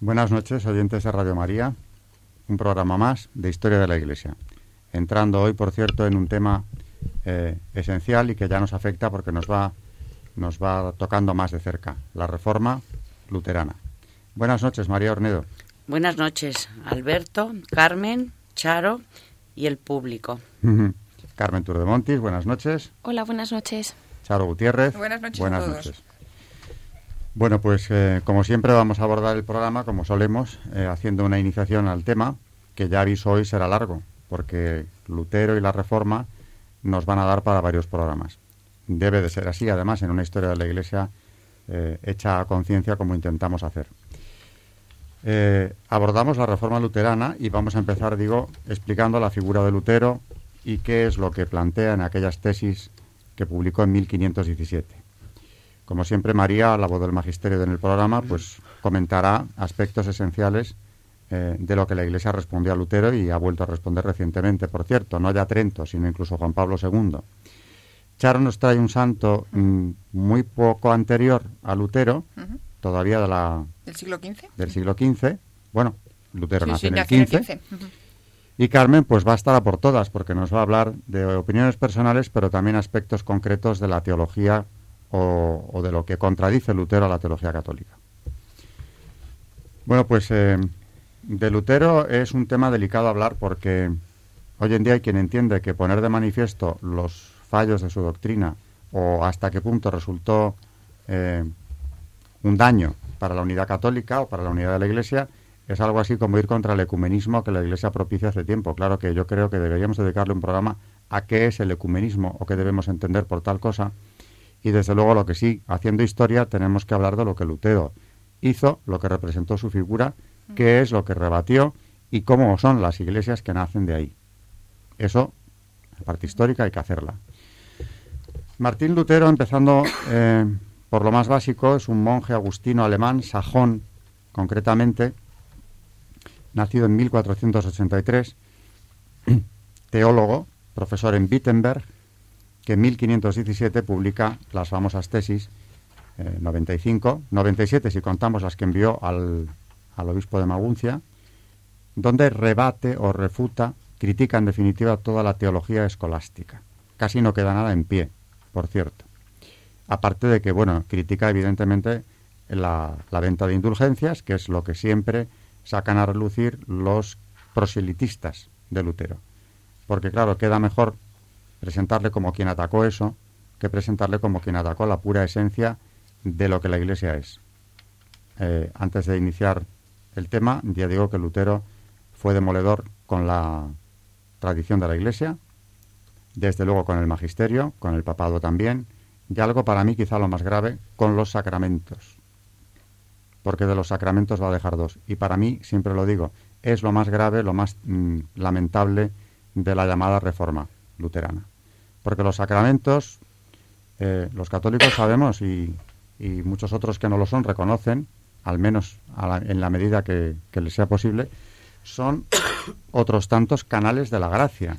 Buenas noches, oyentes de Radio María, un programa más de Historia de la Iglesia. Entrando hoy, por cierto, en un tema eh, esencial y que ya nos afecta porque nos va, nos va tocando más de cerca, la reforma luterana. Buenas noches, María Ornedo. Buenas noches, Alberto, Carmen, Charo y el público. Carmen Turdemontis, buenas noches. Hola, buenas noches. Charo Gutiérrez. Buenas noches. Buenas a todos. noches. Bueno, pues eh, como siempre vamos a abordar el programa, como solemos, eh, haciendo una iniciación al tema, que ya aviso hoy será largo, porque Lutero y la Reforma nos van a dar para varios programas. Debe de ser así, además, en una historia de la Iglesia eh, hecha a conciencia como intentamos hacer. Abordamos la Reforma luterana y vamos a empezar, digo, explicando la figura de Lutero y qué es lo que plantea en aquellas tesis que publicó en 1517. Como siempre, María, la voz del magisterio en el programa, pues comentará aspectos esenciales eh, de lo que la Iglesia respondió a Lutero y ha vuelto a responder recientemente, por cierto, no ya Trento, sino incluso Juan Pablo II. Charo nos trae un santo mm, muy poco anterior a Lutero, todavía de la, ¿Del siglo XV? del siglo XV. Bueno, Lutero Sí, nació sí, en el XV. XV. Y Carmen, pues va a estar a por todas, porque nos va a hablar de opiniones personales, pero también aspectos concretos de la teología o, de lo que contradice Lutero a la teología católica. Bueno, pues eh, de Lutero es un tema delicado hablar porque hoy en día hay quien entiende que poner de manifiesto los fallos de su doctrina o hasta qué punto resultó eh, un daño para la unidad católica o para la unidad de la Iglesia es algo así como ir contra el ecumenismo que la Iglesia propicia hace tiempo. Claro que yo creo que deberíamos dedicarle un programa a qué es el ecumenismo o qué debemos entender por tal cosa. Y desde luego lo que sí, haciendo historia, tenemos que hablar de lo que Lutero hizo, lo que representó su figura, qué es lo que rebatió y cómo son las iglesias que nacen de ahí. Eso, la parte histórica, hay que hacerla. Martín Lutero, empezando eh, por lo más básico, es un monje agustino alemán, sajón concretamente, nacido en 1483, teólogo, profesor en Wittenberg, que en 1517 publica las famosas tesis eh, 95, 97 si contamos las que envió al, al obispo de Maguncia, donde rebate o refuta, critica en definitiva toda la teología escolástica. Casi no queda nada en pie, por cierto. Aparte de que, bueno, critica evidentemente la, la venta de indulgencias, que es lo que siempre sacan a relucir los proselitistas de Lutero. Porque, claro, queda mejor presentarle como quien atacó eso que presentarle como quien atacó la pura esencia de lo que la Iglesia es. Eh, antes de iniciar el tema, ya digo que Lutero fue demoledor con la tradición de la Iglesia, desde luego con el magisterio, con el papado también, y algo para mí quizá lo más grave, con los sacramentos. Porque de los sacramentos va a dejar dos. Y para mí, siempre lo digo, es lo más grave, lo más mm, lamentable de la llamada reforma luterana. Porque los sacramentos, eh, los católicos sabemos y, muchos otros que no lo son reconocen, al menos la- en la medida que, que les sea posible, son otros tantos canales de la gracia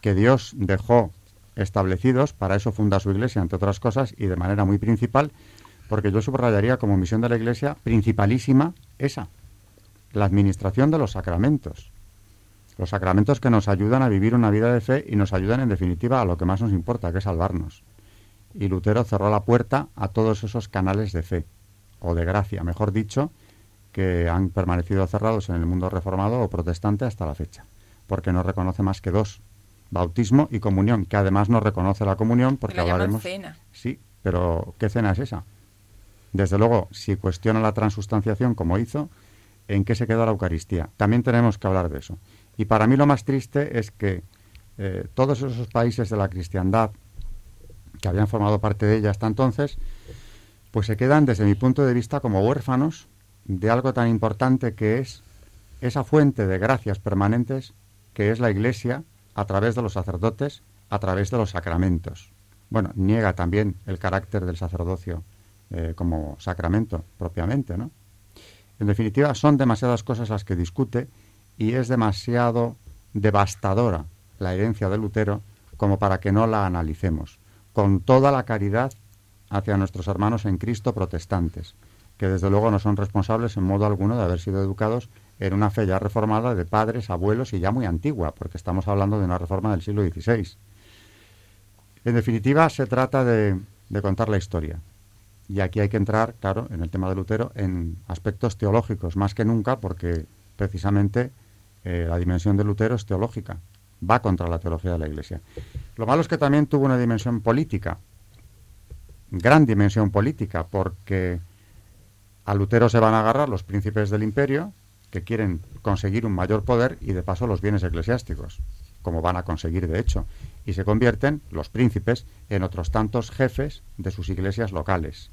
que Dios dejó establecidos, para eso funda su iglesia, entre otras cosas, y de manera muy principal, porque yo subrayaría como misión de la iglesia principalísima esa, la administración de los sacramentos. Los sacramentos que nos ayudan a vivir una vida de fe y nos ayudan en definitiva a lo que más nos importa, que es salvarnos. Y Lutero cerró la puerta a todos esos canales de fe, o de gracia, mejor dicho, que han permanecido cerrados en el mundo reformado o protestante hasta la fecha, porque no reconoce más que dos, bautismo y comunión, que además no reconoce la comunión porque la hablaremos... cena. Sí, pero ¿qué cena es esa? Desde luego, si cuestiona la transustanciación como hizo, ¿en qué se queda la Eucaristía? También tenemos que hablar de eso. Y para mí lo más triste es que eh, todos esos países de la cristiandad que habían formado parte de ella hasta entonces, pues se quedan desde mi punto de vista como huérfanos de algo tan importante que es esa fuente de gracias permanentes que es la Iglesia a través de los sacerdotes, a través de los sacramentos. Bueno, niega también el carácter del sacerdocio eh, como sacramento propiamente, ¿no? En definitiva, son demasiadas cosas las que discute y es demasiado devastadora la herencia de Lutero como para que no la analicemos, con toda la caridad hacia nuestros hermanos en Cristo protestantes, que desde luego no son responsables en modo alguno de haber sido educados en una fe ya reformada de padres, abuelos y ya muy antigua, porque estamos hablando de una reforma del siglo XVI. En definitiva, se trata de, contar la historia. Y aquí hay que entrar, claro, en el tema de Lutero, en aspectos teológicos, más que nunca, porque precisamente eh, la dimensión de Lutero es teológica, va contra la teología de la Iglesia. Lo malo es que también tuvo una dimensión política, gran dimensión política, porque a Lutero se van a agarrar los príncipes del imperio, que quieren conseguir un mayor poder y de paso los bienes eclesiásticos, como van a conseguir de hecho, y se convierten los príncipes en otros tantos jefes de sus iglesias locales.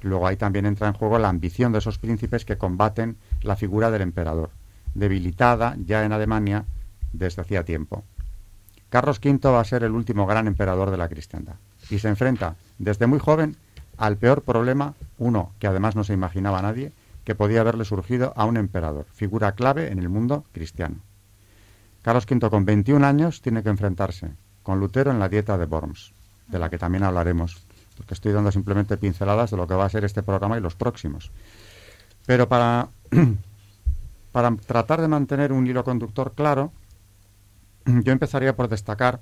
Luego ahí también entra en juego la ambición de esos príncipes que combaten la figura del emperador, debilitada ya en Alemania desde hacía tiempo. Carlos V va a ser el último gran emperador de la cristiandad y se enfrenta desde muy joven al peor problema, uno que además no se imaginaba nadie, que podía haberle surgido a un emperador, figura clave en el mundo cristiano. Carlos V con 21 años tiene que enfrentarse con Lutero en la dieta de Worms, de la que también hablaremos, porque estoy dando simplemente pinceladas de lo que va a ser este programa y los próximos. Pero para, para tratar de mantener un hilo conductor claro, yo empezaría por destacar,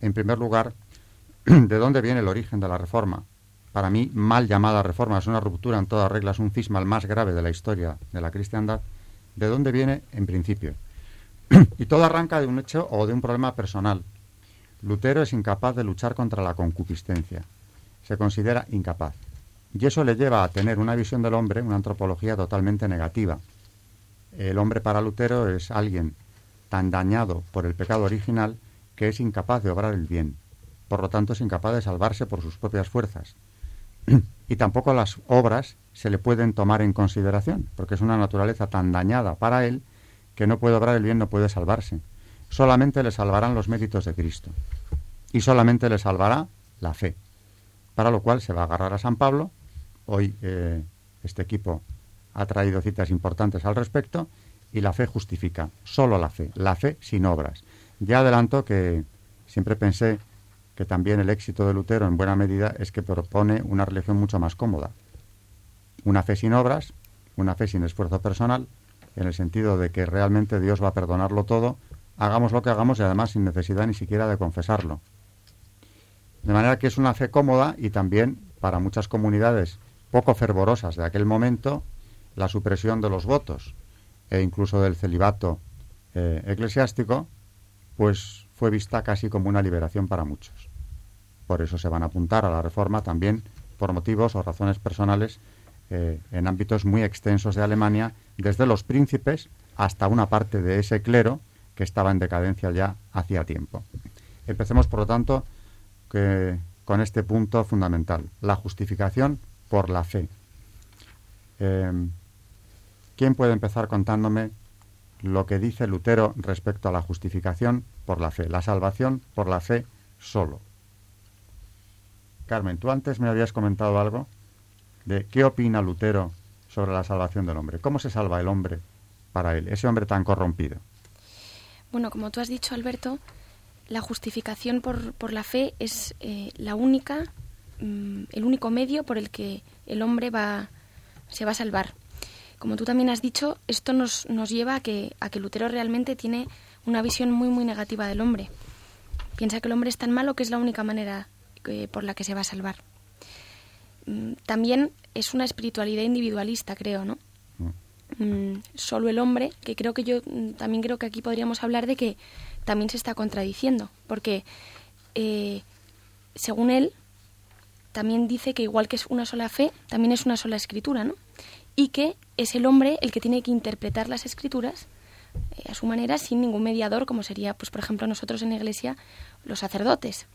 en primer lugar, de dónde viene el origen de la reforma, para mí mal llamada reforma, es una ruptura en todas reglas, un cisma el más grave de la historia de la cristiandad, ¿de dónde viene en principio? y todo arranca de un hecho o de un problema personal. Lutero es incapaz de luchar contra la concupiscencia. Se considera incapaz. Y eso le lleva a tener una visión del hombre, una antropología totalmente negativa. El hombre para Lutero es alguien tan dañado por el pecado original que es incapaz de obrar el bien. Por lo tanto, es incapaz de salvarse por sus propias fuerzas y tampoco las obras se le pueden tomar en consideración, porque es una naturaleza tan dañada para él que no puede obrar el bien, no puede salvarse. Solamente le salvarán los méritos de Cristo y solamente le salvará la fe, para lo cual se va a agarrar a San Pablo. Hoy eh, este equipo ha traído citas importantes al respecto y la fe justifica, solo la fe, la fe sin obras. Ya adelanto que siempre pensé que también el éxito de Lutero en buena medida es que propone una religión mucho más cómoda. Una fe sin obras, una fe sin esfuerzo personal, en el sentido de que realmente Dios va a perdonarlo todo, hagamos lo que hagamos y además sin necesidad ni siquiera de confesarlo. De manera que es una fe cómoda y también para muchas comunidades poco fervorosas de aquel momento la supresión de los votos e incluso del celibato eh, eclesiástico, pues fue vista casi como una liberación para muchos. Por eso se van a apuntar a la reforma también por motivos o razones personales eh, en ámbitos muy extensos de Alemania, desde los príncipes hasta una parte de ese clero que estaba en decadencia ya hacía tiempo. Empecemos, por lo tanto, con este punto fundamental, la justificación por la fe. Em, ¿Quién puede empezar contándome lo que dice Lutero respecto a la justificación por la fe, la salvación por la fe solo? Carmen, tú antes me habías comentado algo de qué opina Lutero sobre la salvación del hombre. ¿Cómo se salva el hombre para él, ese hombre tan corrompido? Bueno, como tú has dicho, Alberto, la justificación por, la fe es eh, la única, mm, el único medio por el que el hombre va, se va a salvar. Como tú también has dicho, esto nos, nos lleva a que, a que Lutero realmente tiene una visión muy, muy negativa del hombre. Piensa que el hombre es tan malo que es la única manera por la que se va a salvar. Mm, también es una espiritualidad individualista, creo, ¿no? Mm. Mm, solo el hombre, que creo que yo también creo que aquí podríamos hablar de que también se está contradiciendo, porque eh, según él también dice que igual que es una sola fe, también es una sola escritura, ¿no? Y que es el hombre el que tiene que interpretar las escrituras eh, a su manera sin ningún mediador, como sería, pues por ejemplo, nosotros en la Iglesia, los sacerdotes.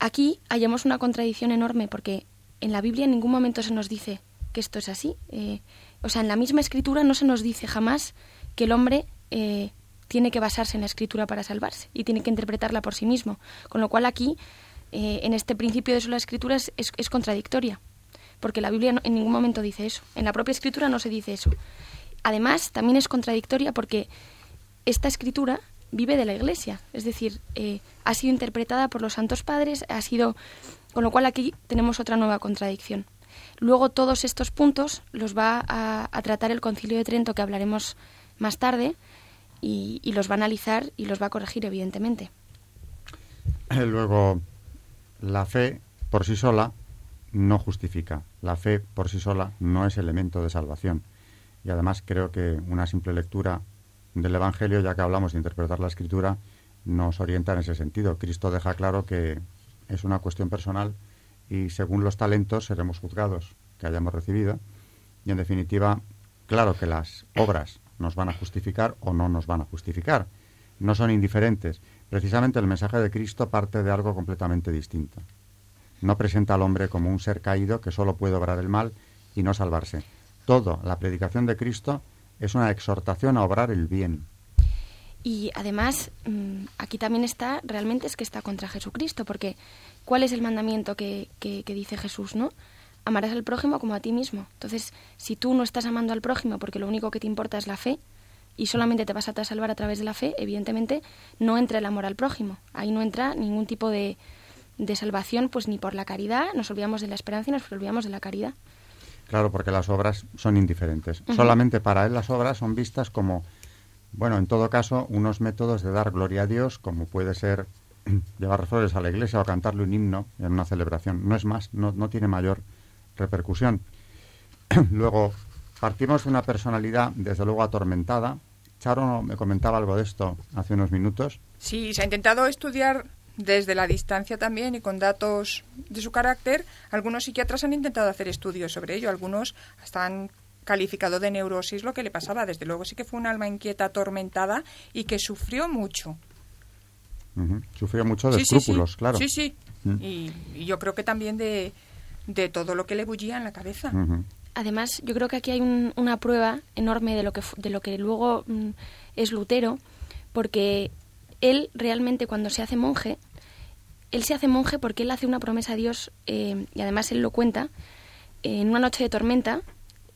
Aquí hallamos una contradicción enorme porque en la Biblia en ningún momento se nos dice que esto es así. Eh, o sea, en la misma escritura no se nos dice jamás que el hombre eh, tiene que basarse en la escritura para salvarse y tiene que interpretarla por sí mismo. Con lo cual aquí, en este principio de la escritura es, es, contradictoria, porque la Biblia en ningún momento dice eso. En la propia escritura no se dice eso. Además, también es contradictoria porque esta escritura vive de la Iglesia, es decir, eh, ha sido interpretada por los santos padres, ha sido, con lo cual aquí tenemos otra nueva contradicción. Luego todos estos puntos los va a, tratar el Concilio de Trento, que hablaremos más tarde, y, los va a analizar y los va a corregir, evidentemente. Luego, la fe por sí sola no justifica. La fe por sí sola no es elemento de salvación. Y además creo que una simple lectura del Evangelio, ya que hablamos de interpretar la Escritura, nos orienta en ese sentido. Cristo deja claro que es una cuestión personal y según los talentos seremos juzgados que hayamos recibido. Y en definitiva, claro que las obras nos van a justificar o no nos van a justificar. No son indiferentes. Precisamente el mensaje de Cristo parte de algo completamente distinto. No presenta al hombre como un ser caído que solo puede obrar el mal y no salvarse. Todo, la predicación de Cristo, es una exhortación a obrar el bien. Y además, mm, aquí también está, realmente es que está contra Jesucristo, porque ¿cuál es el mandamiento que, que, dice Jesús, no? Amarás al prójimo como a ti mismo. Entonces, si tú no estás amando al prójimo porque lo único que te importa es la fe y solamente te vas a salvar a través de la fe, evidentemente no entra el amor al prójimo. Ahí no entra ningún tipo de, de salvación, pues ni por la caridad, nos olvidamos de la esperanza y nos olvidamos de la caridad. Claro, porque las obras son indiferentes. Solamente para él las obras son vistas como, bueno, en todo caso, unos métodos de dar gloria a Dios, como puede ser llevar flores a la iglesia o cantarle un himno en una celebración. No es más, no, no tiene mayor repercusión. Luego, partimos de una personalidad, desde luego, atormentada. Charo me comentaba algo de esto hace unos minutos. Sí, se ha intentado estudiar desde la distancia también y con datos de su carácter, algunos psiquiatras han intentado hacer estudios sobre ello, algunos hasta han calificado de neurosis lo que le pasaba. Desde luego sí que fue un alma inquieta, atormentada y que sufrió mucho. Sufrió mucho de escrúpulos, claro. Sí, sí. Y, yo creo que también de, de, todo lo que le bullía en la cabeza. Además, yo creo que aquí hay una prueba enorme de lo que, de lo que luego mm, es Lutero, porque él realmente cuando se hace monje, él se hace monje porque él hace una promesa a Dios, eh, y además él lo cuenta, en una noche de tormenta,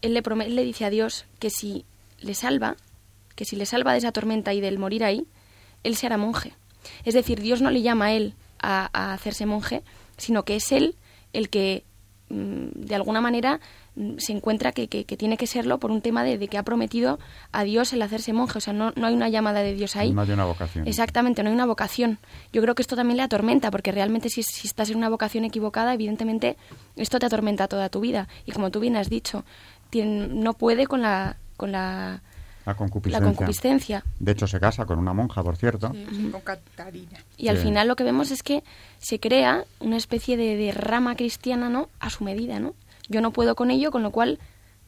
él le, le dice a Dios que si le salva, que si le salva de esa tormenta y del morir ahí, él se hará monje. Es decir, Dios no le llama a él a hacerse monje, sino que es él el que Mm, de alguna manera se encuentra que, que, tiene que serlo por un tema de, que ha prometido a Dios el hacerse monje. O sea, no, no hay una llamada de Dios ahí. No hay una vocación. Exactamente, no hay una vocación. Yo creo que esto también le atormenta, porque realmente si, si estás en una vocación equivocada, evidentemente esto te atormenta toda tu vida. Y como tú bien has dicho, no puede con la, con la la concupiscencia. De hecho, se casa con una monja, por cierto. con Catarina. Y al final lo que vemos es que se crea una especie de, rama cristiana, ¿no? A su medida, ¿no? Yo no puedo con ello, con lo cual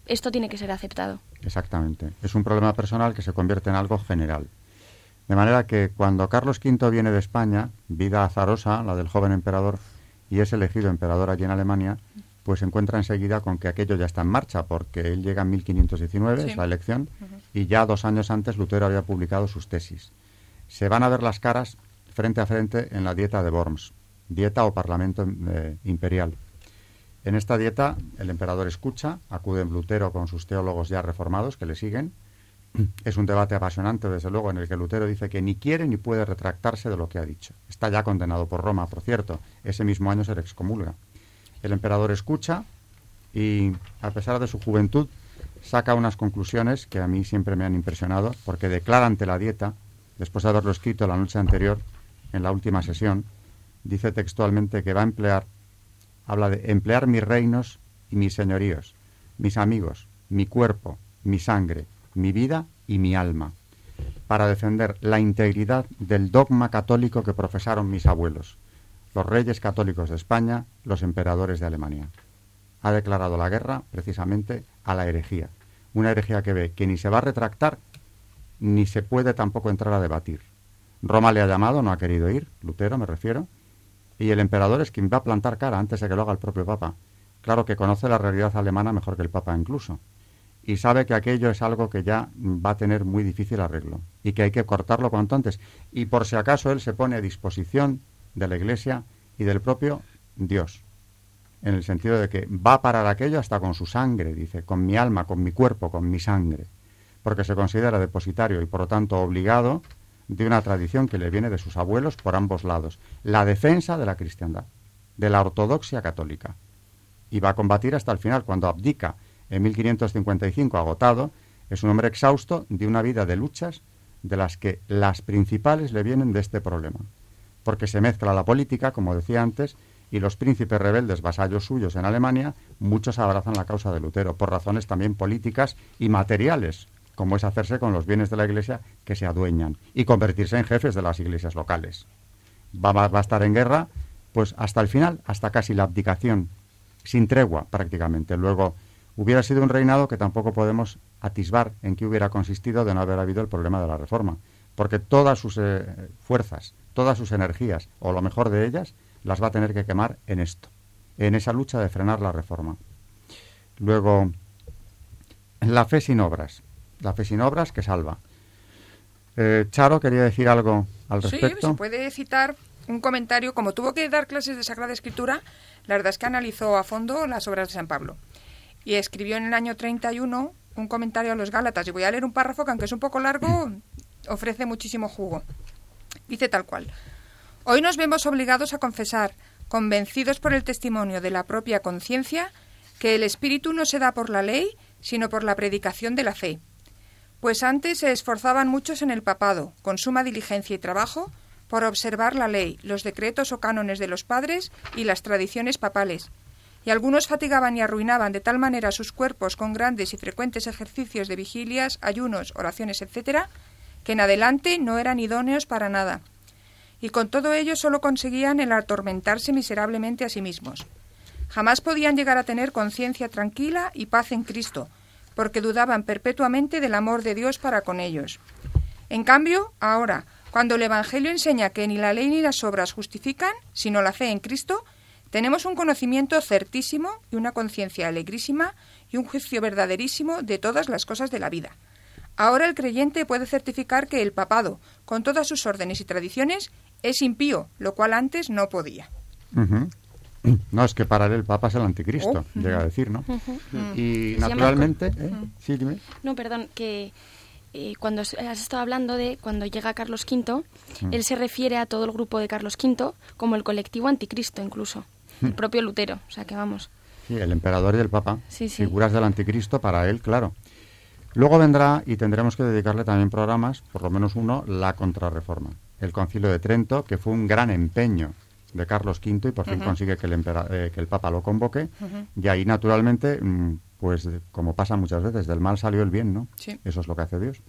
esto tiene que ser aceptado. Exactamente. Es un problema personal que se convierte en algo general. De manera que cuando Carlos V viene de España, vida azarosa, la del joven emperador, y es elegido emperador allí en Alemania, pues se encuentra enseguida con que aquello ya está en marcha, porque él llega en 1519, es la elección, y ya dos años antes Lutero había publicado sus tesis. Se van a ver las caras frente a frente en la dieta de Worms, dieta o parlamento eh, imperial. En esta dieta el emperador escucha, acude en Lutero con sus teólogos ya reformados que le siguen. Es un debate apasionante, desde luego, en el que Lutero dice que ni quiere ni puede retractarse de lo que ha dicho. Está ya condenado por Roma, por cierto. Ese mismo año se le excomulga. El emperador escucha y, a pesar de su juventud, saca unas conclusiones que a mí siempre me han impresionado, porque declara ante la dieta, después de haberlo escrito la noche anterior, en la última sesión, dice textualmente que va a emplear, habla de emplear mis reinos y mis señoríos, mis amigos, mi cuerpo, mi sangre, mi vida y mi alma, para defender la integridad del dogma católico que profesaron mis abuelos, los reyes católicos de España, los emperadores de Alemania. Ha declarado la guerra precisamente a la herejía, una herejía que ve que ni se va a retractar ni se puede tampoco entrar a debatir. Roma le ha llamado, no ha querido ir, Lutero me refiero, y el emperador es quien va a plantar cara antes de que lo haga el propio Papa. Claro que conoce la realidad alemana mejor que el Papa incluso, y sabe que aquello es algo que ya va a tener muy difícil arreglo, y que hay que cortarlo cuanto antes, y por si acaso él se pone a disposición de la Iglesia y del propio Dios, en el sentido de que va a parar aquello hasta con su sangre, dice, con mi alma, con mi cuerpo, con mi sangre, porque se considera depositario y por lo tanto obligado de una tradición que le viene de sus abuelos por ambos lados, la defensa de la cristiandad, de la ortodoxia católica. y va a combatir hasta el final. Cuando abdica en 1555, agotado, es un hombre exhausto de una vida de luchas de las que las principales le vienen de este problema. Porque se mezcla la política, como decía antes, y los príncipes rebeldes vasallos suyos en Alemania, muchos abrazan la causa de Lutero, por razones también políticas y materiales, como es hacerse con los bienes de la Iglesia que se adueñan y convertirse en jefes de las iglesias locales. Va, a estar en guerra, pues hasta el final, hasta casi la abdicación, sin tregua prácticamente. Luego, hubiera sido un reinado que tampoco podemos atisbar en qué hubiera consistido de no haber habido el problema de la reforma, porque todas sus eh, fuerzas, todas sus energías, o lo mejor de ellas, las va a tener que quemar en esto, en esa lucha de frenar la reforma. Luego, la fe sin obras, la fe sin obras que salva. Eh, Charo quería decir algo al respecto. Sí, se puede citar un comentario, como tuvo que dar clases de Sagrada Escritura, la verdad es que analizó a fondo las obras de San Pablo. Y escribió en el año 31 un comentario a los Gálatas. Y voy a leer un párrafo que, aunque es un poco largo, ofrece muchísimo jugo. Dice tal cual. Hoy nos vemos obligados a confesar, convencidos por el testimonio de la propia conciencia, que el Espíritu no se da por la ley, sino por la predicación de la fe. Pues antes se esforzaban muchos en el papado, con suma diligencia y trabajo, por observar la ley, los decretos o cánones de los padres y las tradiciones papales, y algunos fatigaban y arruinaban de tal manera sus cuerpos con grandes y frecuentes ejercicios de vigilias, ayunos, oraciones, etc., que en adelante no eran idóneos para nada, y con todo ello solo conseguían el atormentarse miserablemente a sí mismos. Jamás podían llegar a tener conciencia tranquila y paz en Cristo, porque dudaban perpetuamente del amor de Dios para con ellos. En cambio, ahora, cuando el Evangelio enseña que ni la ley ni las obras justifican, sino la fe en Cristo, tenemos un conocimiento certísimo y una conciencia alegrísima y un juicio verdaderísimo de todas las cosas de la vida. Ahora el creyente puede certificar que el papado, con todas sus órdenes y tradiciones, es impío, lo cual antes no podía. No, es que para él el Papa es el anticristo, oh, llega a decir, ¿no? Y naturalmente... ¿eh? Sí, dime. No, perdón, que eh, cuando has estado hablando de cuando llega Carlos V, él se refiere a todo el grupo de Carlos V como el colectivo anticristo incluso, el propio Lutero, o sea que vamos. Sí, el emperador y el Papa, figuras del anticristo para él, claro. Luego vendrá, y tendremos que dedicarle también programas, por lo menos uno, la contrarreforma el concilio de Trento, que fue un gran empeño de Carlos V y por fin consigue que el, eh, que el Papa lo convoque. Y ahí, naturalmente, mm, pues como pasa muchas veces, del mal salió el bien, ¿no? Eso es lo que hace Dios.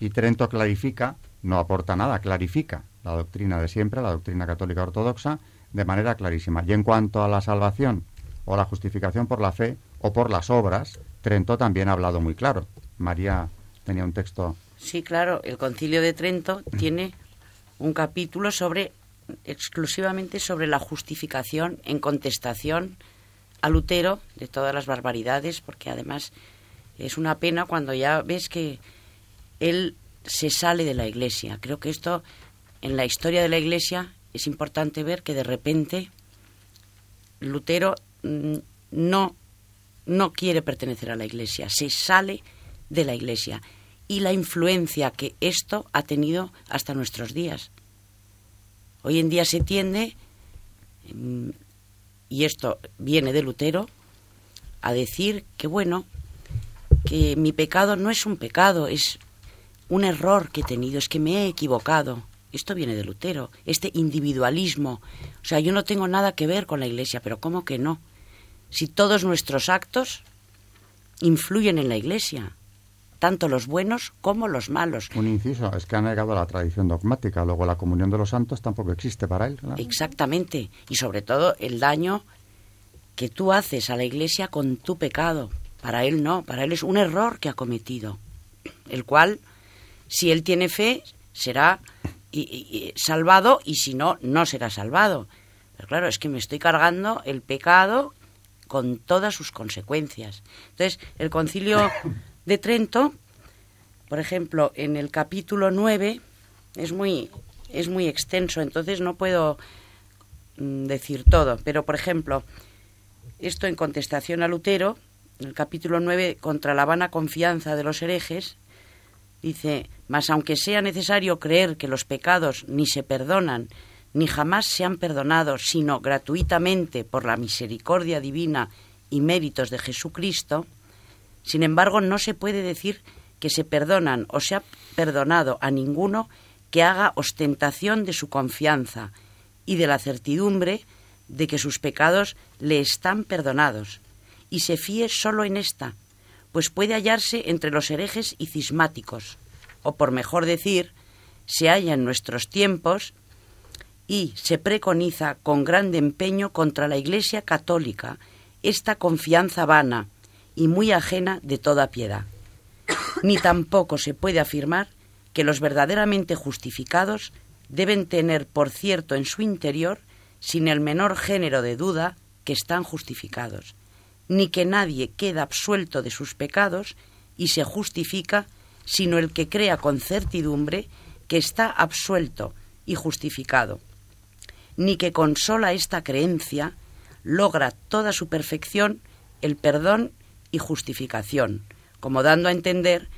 Y Trento clarifica, no aporta nada, clarifica la doctrina de siempre, la doctrina católica ortodoxa, de manera clarísima. Y en cuanto a la salvación o la justificación por la fe o por las obras, Trento también ha hablado muy claro. María tenía un texto. Sí, claro, el concilio de Trento tiene un capítulo sobre exclusivamente sobre la justificación en contestación a Lutero de todas las barbaridades, porque además es una pena cuando ya ves que él se sale de la Iglesia. Creo que esto en la historia de la Iglesia es importante ver que de repente Lutero mm, no no quiere pertenecer a la Iglesia, se sale de la Iglesia y la influencia que esto ha tenido hasta nuestros días. Hoy en día se tiende, mm, y esto viene de Lutero, a decir que bueno, que mi pecado no es un pecado, es un error que he tenido, es que me he equivocado. Esto viene de Lutero, este individualismo. O sea, yo no tengo nada que ver con la Iglesia, pero ¿cómo que no? Si todos nuestros actos influyen en la Iglesia tanto los buenos como los malos. Un inciso, es que ha negado la tradición dogmática, luego la comunión de los santos tampoco existe para él. Exactamente, y sobre todo el daño que tú haces a la Iglesia con tu pecado. Para él no, para él es un error que ha cometido, el cual, si él tiene fe, será salvado y si no, no será salvado. Pero claro, es que me estoy cargando el pecado con todas sus consecuencias. Entonces, el concilio de Trento, por ejemplo, en el capítulo 9 es muy, es muy extenso, entonces no puedo mm, decir todo, pero por ejemplo, esto en contestación a Lutero, en el capítulo 9, contra la vana confianza de los herejes, dice, mas aunque sea necesario creer que los pecados ni se perdonan, ni jamás se han perdonado, sino gratuitamente por la misericordia divina y méritos de Jesucristo, sin embargo no se puede decir que se perdonan o se ha perdonado a ninguno que haga ostentación de su confianza y de la certidumbre de que sus pecados le están perdonados, y se fíe solo en esta, pues puede hallarse entre los herejes y cismáticos, o por mejor decir, se halla en nuestros tiempos y se preconiza con grande empeño contra la Iglesia católica esta confianza vana y muy ajena de toda piedad. Ni tampoco se puede afirmar que los verdaderamente justificados deben tener por cierto en su interior, sin el menor género de duda, que están justificados, ni que nadie queda absuelto de sus pecados y se justifica, sino el que crea con certidumbre que está absuelto y justificado, ni que con sola esta creencia logra toda su perfección el perdón y justificación, como dando a entender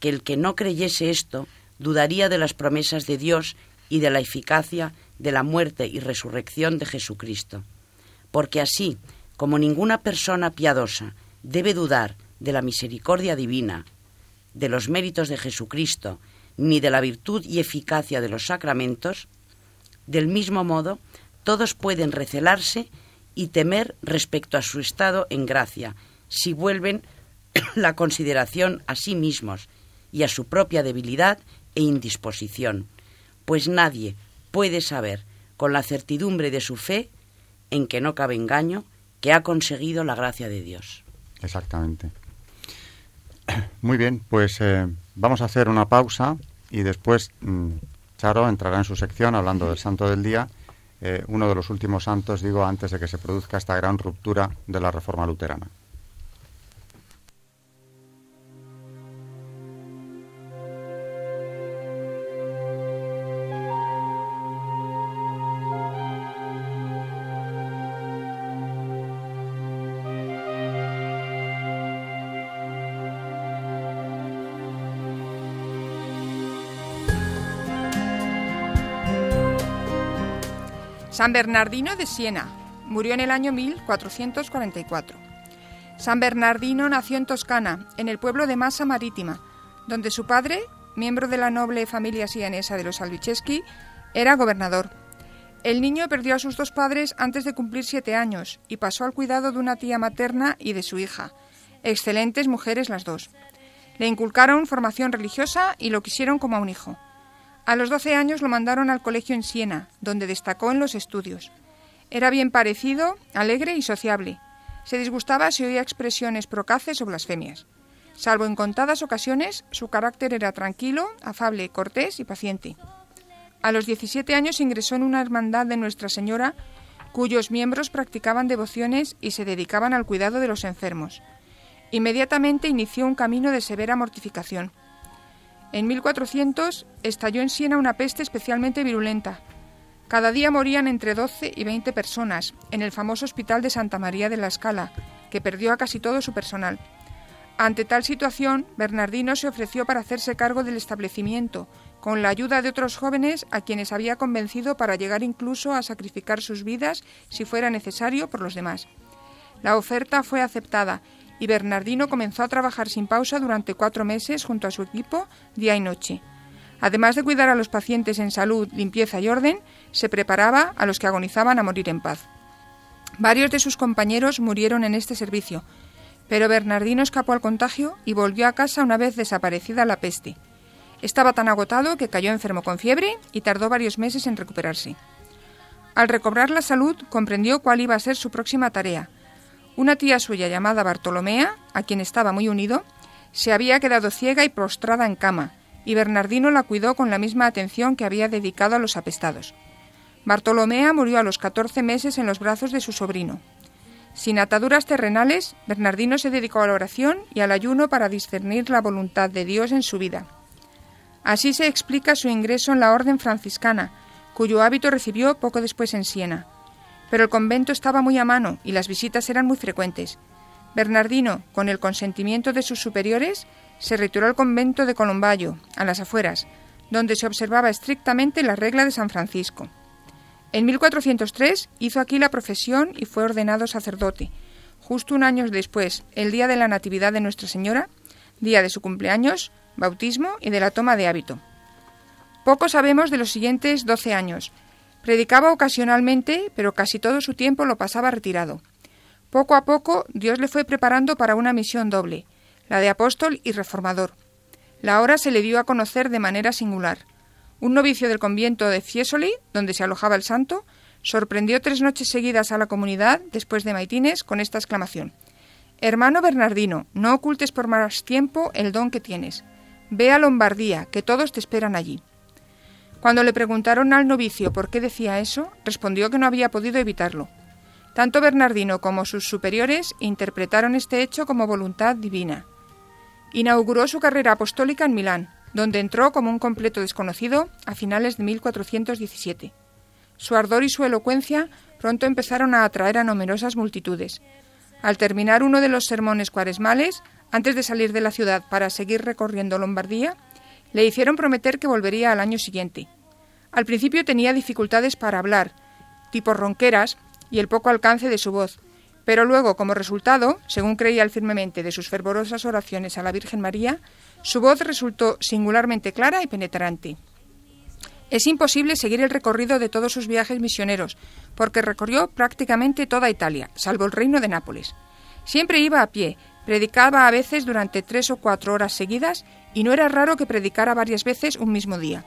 que el que no creyese esto dudaría de las promesas de Dios y de la eficacia de la muerte y resurrección de Jesucristo. Porque así como ninguna persona piadosa debe dudar de la misericordia divina, de los méritos de Jesucristo, ni de la virtud y eficacia de los sacramentos, del mismo modo, todos pueden recelarse y temer respecto a su estado en gracia, si vuelven la consideración a sí mismos y a su propia debilidad e indisposición, pues nadie puede saber con la certidumbre de su fe, en que no cabe engaño, que ha conseguido la gracia de Dios. Exactamente. Muy bien, pues eh, vamos a hacer una pausa y después mm, Charo entrará en su sección hablando del Santo del Día, eh, uno de los últimos santos, digo, antes de que se produzca esta gran ruptura de la Reforma Luterana. San Bernardino de Siena. Murió en el año 1444. San Bernardino nació en Toscana, en el pueblo de Massa Marítima, donde su padre, miembro de la noble familia sienesa de los Albicheschi, era gobernador. El niño perdió a sus dos padres antes de cumplir siete años y pasó al cuidado de una tía materna y de su hija, excelentes mujeres las dos. Le inculcaron formación religiosa y lo quisieron como a un hijo. A los 12 años lo mandaron al colegio en Siena, donde destacó en los estudios. Era bien parecido, alegre y sociable. Se disgustaba si oía expresiones procaces o blasfemias. Salvo en contadas ocasiones, su carácter era tranquilo, afable, cortés y paciente. A los 17 años ingresó en una hermandad de Nuestra Señora, cuyos miembros practicaban devociones y se dedicaban al cuidado de los enfermos. Inmediatamente inició un camino de severa mortificación. En 1400 estalló en Siena una peste especialmente virulenta. Cada día morían entre 12 y 20 personas en el famoso hospital de Santa María de la Escala, que perdió a casi todo su personal. Ante tal situación, Bernardino se ofreció para hacerse cargo del establecimiento, con la ayuda de otros jóvenes a quienes había convencido para llegar incluso a sacrificar sus vidas si fuera necesario por los demás. La oferta fue aceptada y Bernardino comenzó a trabajar sin pausa durante cuatro meses junto a su equipo, día y noche. Además de cuidar a los pacientes en salud, limpieza y orden, se preparaba a los que agonizaban a morir en paz. Varios de sus compañeros murieron en este servicio, pero Bernardino escapó al contagio y volvió a casa una vez desaparecida la peste. Estaba tan agotado que cayó enfermo con fiebre y tardó varios meses en recuperarse. Al recobrar la salud, comprendió cuál iba a ser su próxima tarea, una tía suya llamada Bartolomea, a quien estaba muy unido, se había quedado ciega y prostrada en cama, y Bernardino la cuidó con la misma atención que había dedicado a los apestados. Bartolomea murió a los 14 meses en los brazos de su sobrino. Sin ataduras terrenales, Bernardino se dedicó a la oración y al ayuno para discernir la voluntad de Dios en su vida. Así se explica su ingreso en la orden franciscana, cuyo hábito recibió poco después en Siena pero el convento estaba muy a mano y las visitas eran muy frecuentes. Bernardino, con el consentimiento de sus superiores, se retiró al convento de Colombayo, a las afueras, donde se observaba estrictamente la regla de San Francisco. En 1403 hizo aquí la profesión y fue ordenado sacerdote, justo un año después, el día de la Natividad de Nuestra Señora, día de su cumpleaños, bautismo y de la toma de hábito. Poco sabemos de los siguientes doce años. Predicaba ocasionalmente, pero casi todo su tiempo lo pasaba retirado. Poco a poco Dios le fue preparando para una misión doble, la de apóstol y reformador. La hora se le dio a conocer de manera singular. Un novicio del convento de Fiesoli, donde se alojaba el santo, sorprendió tres noches seguidas a la comunidad, después de maitines, con esta exclamación. Hermano Bernardino, no ocultes por más tiempo el don que tienes. Ve a Lombardía, que todos te esperan allí. Cuando le preguntaron al novicio por qué decía eso, respondió que no había podido evitarlo. Tanto Bernardino como sus superiores interpretaron este hecho como voluntad divina. Inauguró su carrera apostólica en Milán, donde entró como un completo desconocido a finales de 1417. Su ardor y su elocuencia pronto empezaron a atraer a numerosas multitudes. Al terminar uno de los sermones cuaresmales, antes de salir de la ciudad para seguir recorriendo Lombardía, le hicieron prometer que volvería al año siguiente. Al principio tenía dificultades para hablar, tipo ronqueras y el poco alcance de su voz, pero luego, como resultado, según creía firmemente de sus fervorosas oraciones a la Virgen María, su voz resultó singularmente clara y penetrante. Es imposible seguir el recorrido de todos sus viajes misioneros, porque recorrió prácticamente toda Italia, salvo el reino de Nápoles. Siempre iba a pie, predicaba a veces durante tres o cuatro horas seguidas y no era raro que predicara varias veces un mismo día.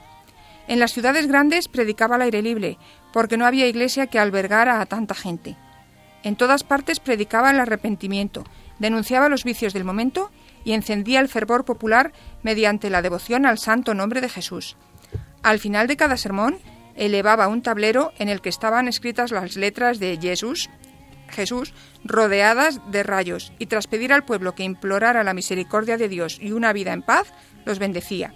En las ciudades grandes predicaba al aire libre, porque no había iglesia que albergara a tanta gente. En todas partes predicaba el arrepentimiento, denunciaba los vicios del momento y encendía el fervor popular mediante la devoción al santo nombre de Jesús. Al final de cada sermón, elevaba un tablero en el que estaban escritas las letras de Jesús, Jesús, rodeadas de rayos, y tras pedir al pueblo que implorara la misericordia de Dios y una vida en paz, los bendecía.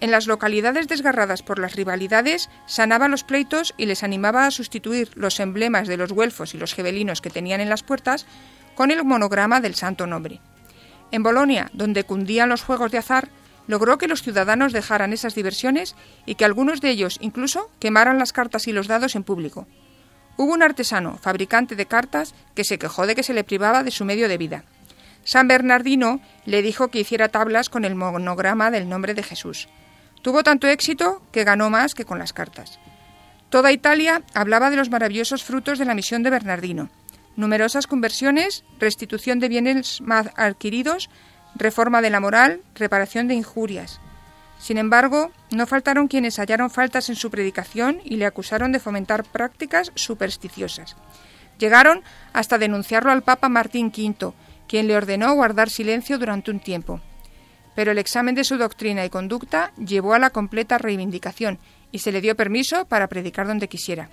En las localidades desgarradas por las rivalidades, sanaba los pleitos y les animaba a sustituir los emblemas de los güelfos y los gebelinos que tenían en las puertas con el monograma del santo nombre. En Bolonia, donde cundían los juegos de azar, logró que los ciudadanos dejaran esas diversiones y que algunos de ellos incluso quemaran las cartas y los dados en público. Hubo un artesano, fabricante de cartas, que se quejó de que se le privaba de su medio de vida. San Bernardino le dijo que hiciera tablas con el monograma del nombre de Jesús. Tuvo tanto éxito que ganó más que con las cartas. Toda Italia hablaba de los maravillosos frutos de la misión de Bernardino. Numerosas conversiones, restitución de bienes más adquiridos, reforma de la moral, reparación de injurias. Sin embargo, no faltaron quienes hallaron faltas en su predicación y le acusaron de fomentar prácticas supersticiosas. Llegaron hasta denunciarlo al Papa Martín V, quien le ordenó guardar silencio durante un tiempo. Pero el examen de su doctrina y conducta llevó a la completa reivindicación y se le dio permiso para predicar donde quisiera.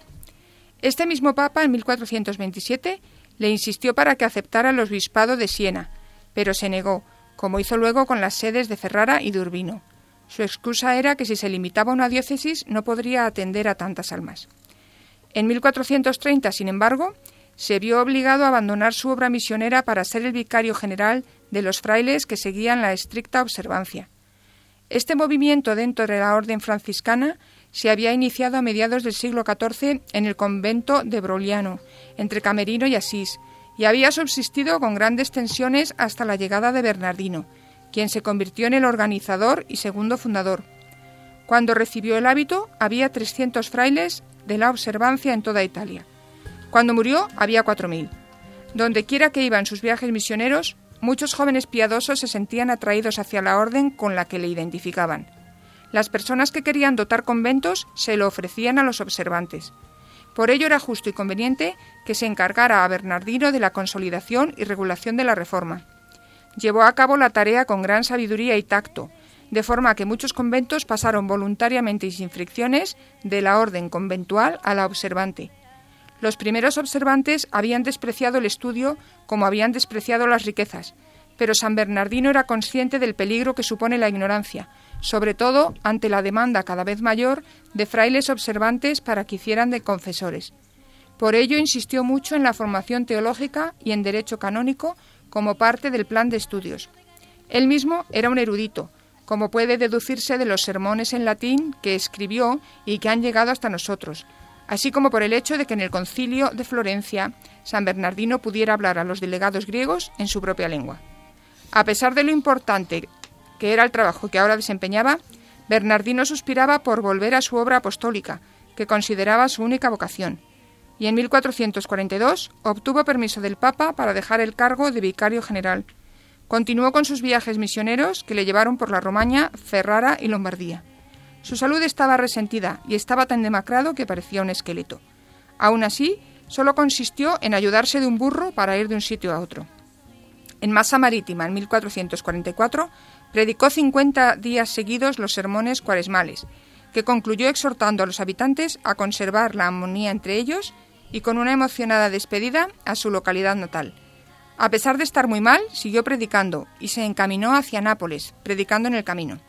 Este mismo Papa, en 1427, le insistió para que aceptara el obispado de Siena, pero se negó, como hizo luego con las sedes de Ferrara y de Urbino. Su excusa era que si se limitaba a una diócesis no podría atender a tantas almas. En 1430, sin embargo, se vio obligado a abandonar su obra misionera para ser el vicario general de los frailes que seguían la estricta observancia. Este movimiento dentro de la orden franciscana se había iniciado a mediados del siglo XIV en el convento de Broliano, entre Camerino y Asís, y había subsistido con grandes tensiones hasta la llegada de Bernardino, quien se convirtió en el organizador y segundo fundador. Cuando recibió el hábito había 300 frailes de la observancia en toda Italia. Cuando murió había 4.000. Donde quiera que iban sus viajes misioneros, muchos jóvenes piadosos se sentían atraídos hacia la orden con la que le identificaban. Las personas que querían dotar conventos se lo ofrecían a los observantes. Por ello era justo y conveniente que se encargara a Bernardino de la consolidación y regulación de la reforma. Llevó a cabo la tarea con gran sabiduría y tacto, de forma que muchos conventos pasaron voluntariamente y sin fricciones de la orden conventual a la observante. Los primeros observantes habían despreciado el estudio como habían despreciado las riquezas, pero San Bernardino era consciente del peligro que supone la ignorancia, sobre todo ante la demanda cada vez mayor de frailes observantes para que hicieran de confesores. Por ello insistió mucho en la formación teológica y en derecho canónico como parte del plan de estudios. Él mismo era un erudito, como puede deducirse de los sermones en latín que escribió y que han llegado hasta nosotros, así como por el hecho de que en el concilio de Florencia San Bernardino pudiera hablar a los delegados griegos en su propia lengua. A pesar de lo importante que era el trabajo que ahora desempeñaba, Bernardino suspiraba por volver a su obra apostólica, que consideraba su única vocación, y en 1442 obtuvo permiso del Papa para dejar el cargo de vicario general. Continuó con sus viajes misioneros que le llevaron por la Romaña, Ferrara y Lombardía. Su salud estaba resentida y estaba tan demacrado que parecía un esqueleto. Aún así, solo consistió en ayudarse de un burro para ir de un sitio a otro. En Masa Marítima, en 1444, predicó 50 días seguidos los sermones cuaresmales, que concluyó exhortando a los habitantes a conservar la armonía entre ellos y con una emocionada despedida a su localidad natal. A pesar de estar muy mal, siguió predicando y se encaminó hacia Nápoles, predicando en el camino.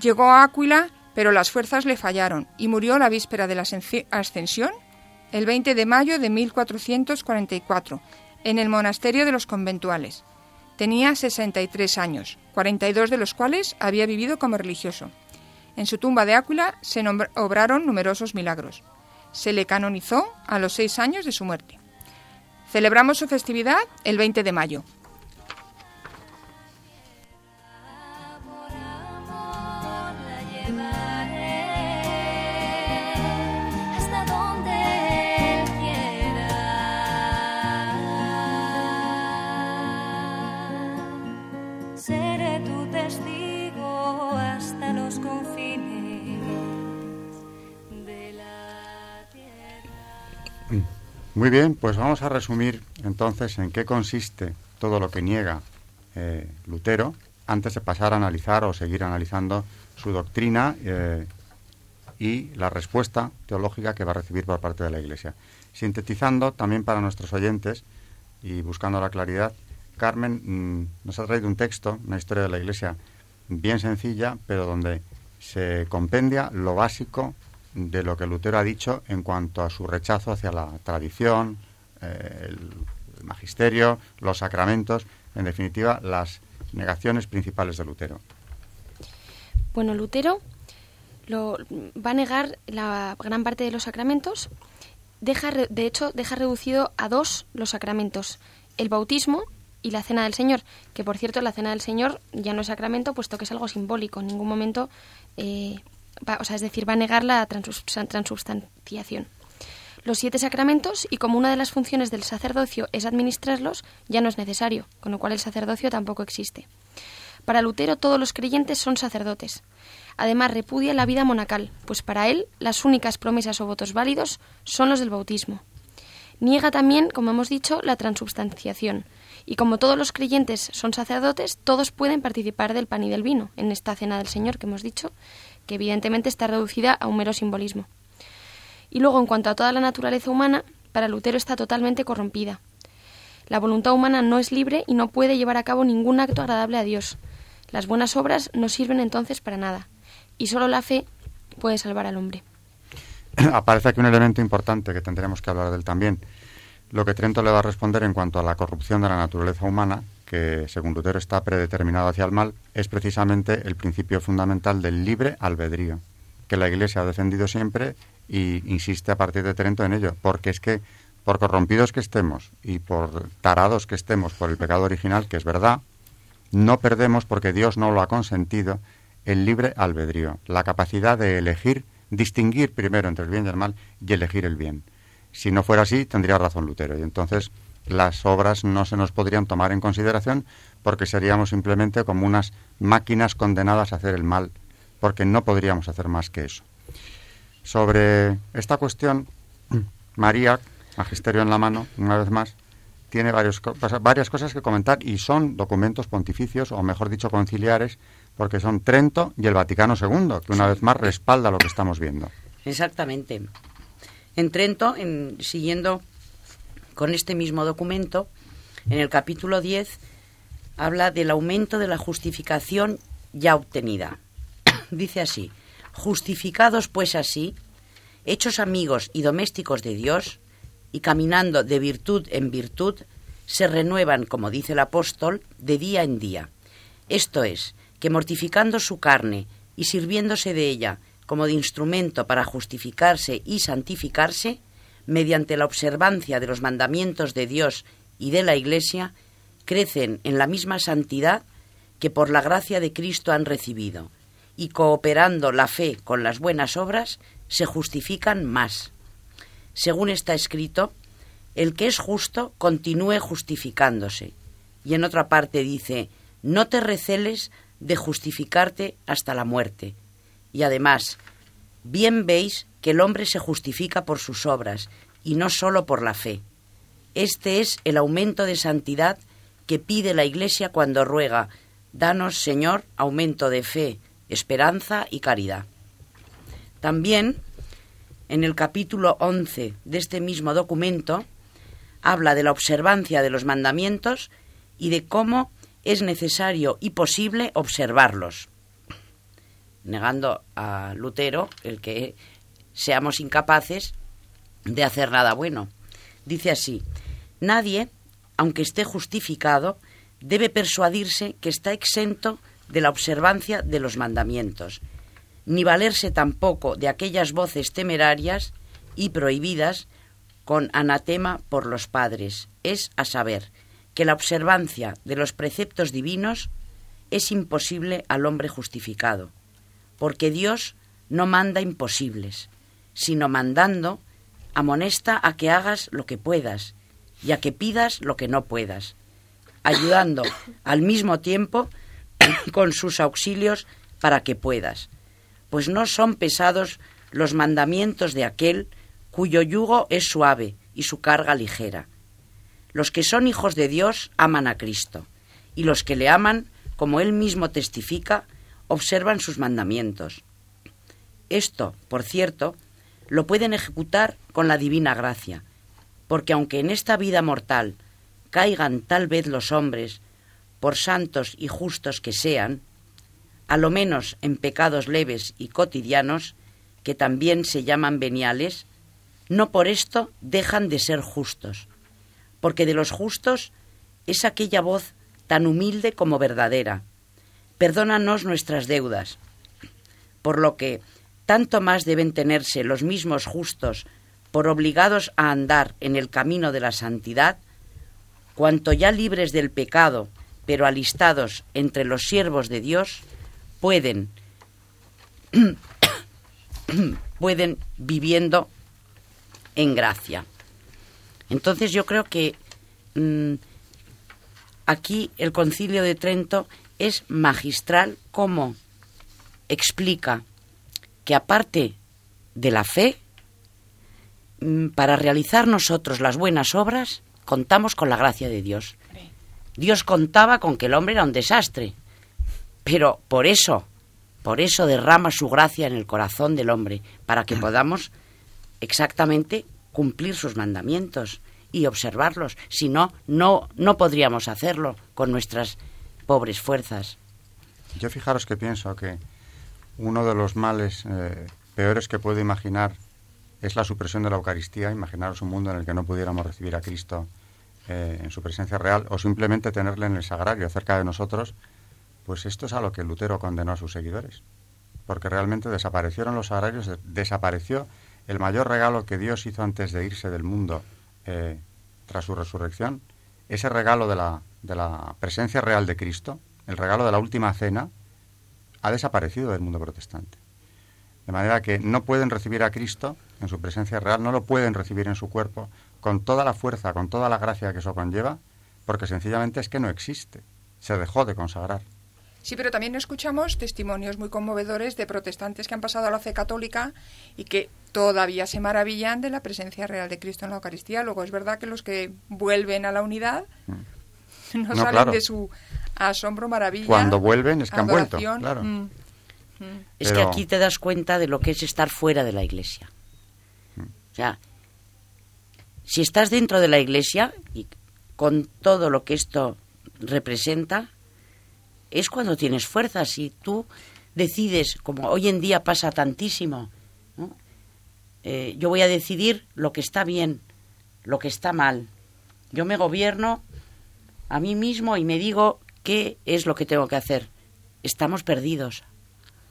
Llegó a Áquila, pero las fuerzas le fallaron y murió la víspera de la ascensión, el 20 de mayo de 1444, en el monasterio de los conventuales. Tenía 63 años, 42 de los cuales había vivido como religioso. En su tumba de Áquila se obraron numerosos milagros. Se le canonizó a los seis años de su muerte. Celebramos su festividad el 20 de mayo. Muy bien, pues vamos a resumir entonces en qué consiste todo lo que niega eh, Lutero antes de pasar a analizar o seguir analizando su doctrina eh, y la respuesta teológica que va a recibir por parte de la Iglesia. Sintetizando también para nuestros oyentes y buscando la claridad, Carmen mm, nos ha traído un texto, una historia de la Iglesia bien sencilla, pero donde se compendia lo básico de lo que Lutero ha dicho en cuanto a su rechazo hacia la tradición, eh, el, magisterio, los sacramentos, en definitiva, las negaciones principales de Lutero. Bueno, Lutero va a negar la gran parte de los sacramentos. Deja, de hecho, deja reducido a dos los sacramentos, el bautismo y la cena del Señor, que por cierto la cena del Señor ya no es sacramento, puesto que es algo simbólico. En ningún momento eh, o sea, es decir, va a negar la transubstanciación. Los siete sacramentos, y como una de las funciones del sacerdocio es administrarlos, ya no es necesario, con lo cual el sacerdocio tampoco existe. Para Lutero todos los creyentes son sacerdotes. Además repudia la vida monacal, pues para él las únicas promesas o votos válidos son los del bautismo. Niega también, como hemos dicho, la transubstanciación, y como todos los creyentes son sacerdotes, todos pueden participar del pan y del vino en esta cena del Señor que hemos dicho, que evidentemente está reducida a un mero simbolismo. Y luego, en cuanto a toda la naturaleza humana, para Lutero está totalmente corrompida. La voluntad humana no es libre y no puede llevar a cabo ningún acto agradable a Dios. Las buenas obras no sirven entonces para nada, y solo la fe puede salvar al hombre. Aparece aquí un elemento importante que tendremos que hablar de él también. Lo que Trento le va a responder en cuanto a la corrupción de la naturaleza humana, que según Lutero está predeterminado hacia el mal, es precisamente el principio fundamental del libre albedrío, que la Iglesia ha defendido siempre y insiste a partir de Trento en ello, porque es que por corrompidos que estemos y por tarados que estemos por el pecado original, que es verdad, no perdemos porque Dios no lo ha consentido el libre albedrío, la capacidad de elegir, distinguir primero entre el bien y el mal y elegir el bien. Si no fuera así, tendría razón Lutero. Y entonces las obras no se nos podrían tomar en consideración porque seríamos simplemente como unas máquinas condenadas a hacer el mal, porque no podríamos hacer más que eso. Sobre esta cuestión, María, Magisterio en la mano, una vez más, tiene varios, varias cosas que comentar y son documentos pontificios, o mejor dicho, conciliares, porque son Trento y el Vaticano II, que una vez más respalda lo que estamos viendo. Exactamente. En Trento, en, siguiendo con este mismo documento, en el capítulo 10, habla del aumento de la justificación ya obtenida. Dice así, justificados pues así, hechos amigos y domésticos de Dios, y caminando de virtud en virtud, se renuevan, como dice el apóstol, de día en día. Esto es, que mortificando su carne y sirviéndose de ella, como de instrumento para justificarse y santificarse, mediante la observancia de los mandamientos de Dios y de la Iglesia, crecen en la misma santidad que por la gracia de Cristo han recibido, y cooperando la fe con las buenas obras, se justifican más. Según está escrito, el que es justo continúe justificándose. Y en otra parte dice, no te receles de justificarte hasta la muerte. Y además, bien veis que el hombre se justifica por sus obras y no sólo por la fe. Este es el aumento de santidad que pide la Iglesia cuando ruega, Danos, Señor, aumento de fe, esperanza y caridad. También, en el capítulo 11 de este mismo documento, habla de la observancia de los mandamientos y de cómo es necesario y posible observarlos, negando a Lutero el que seamos incapaces de hacer nada bueno. Dice así, nadie, aunque esté justificado, debe persuadirse que está exento de la observancia de los mandamientos, ni valerse tampoco de aquellas voces temerarias y prohibidas con anatema por los padres, es a saber, que la observancia de los preceptos divinos es imposible al hombre justificado, porque Dios no manda imposibles, sino mandando, amonesta a que hagas lo que puedas y a que pidas lo que no puedas, ayudando al mismo tiempo con sus auxilios para que puedas, pues no son pesados los mandamientos de aquel cuyo yugo es suave y su carga ligera. Los que son hijos de Dios aman a Cristo, y los que le aman, como él mismo testifica, observan sus mandamientos. Esto, por cierto, lo pueden ejecutar con la divina gracia, porque aunque en esta vida mortal caigan tal vez los hombres, por santos y justos que sean, a lo menos en pecados leves y cotidianos, que también se llaman veniales, no por esto dejan de ser justos, porque de los justos es aquella voz tan humilde como verdadera. Perdónanos nuestras deudas, por lo que tanto más deben tenerse los mismos justos por obligados a andar en el camino de la santidad, cuanto ya libres del pecado, pero alistados entre los siervos de Dios, pueden, pueden viviendo en gracia. Entonces yo creo que mm, aquí el concilio de Trento es magistral como explica que aparte de la fe, mm, para realizar nosotros las buenas obras, contamos con la gracia de Dios. Dios contaba con que el hombre era un desastre, pero por eso, por eso derrama su gracia en el corazón del hombre, para que podamos exactamente cumplir sus mandamientos y observarlos. Si no, no, no podríamos hacerlo con nuestras pobres fuerzas. Yo fijaros que pienso que uno de los males eh, peores que puedo imaginar es la supresión de la Eucaristía. Imaginaros un mundo en el que no pudiéramos recibir a Cristo eh, en su presencia real o simplemente tenerle en el sagrario cerca de nosotros. Pues esto es a lo que Lutero condenó a sus seguidores. Porque realmente desaparecieron los sagrarios, desapareció el mayor regalo que Dios hizo antes de irse del mundo eh, tras su resurrección. Ese regalo de la, de la presencia real de Cristo, el regalo de la última cena, ha desaparecido del mundo protestante. De manera que no pueden recibir a Cristo en su presencia real, no lo pueden recibir en su cuerpo con toda la fuerza, con toda la gracia que eso conlleva, porque sencillamente es que no existe, se dejó de consagrar. Sí, pero también escuchamos testimonios muy conmovedores de protestantes que han pasado a la fe católica y que todavía se maravillan de la presencia real de Cristo en la Eucaristía. Luego es verdad que los que vuelven a la unidad mm. no, salen de su asombro, maravilla. Cuando vuelven es que han vuelto. Claro. Mm. Mm. Es que aquí te das cuenta de lo que es estar fuera de la iglesia. O sea, si estás dentro de la iglesia y con todo lo que esto representa, es cuando tienes fuerza. Si tú decides, como hoy en día pasa tantísimo, eh, yo voy a decidir lo que está bien, lo que está mal. Yo me gobierno a mí mismo y me digo qué es lo que tengo que hacer. Estamos perdidos.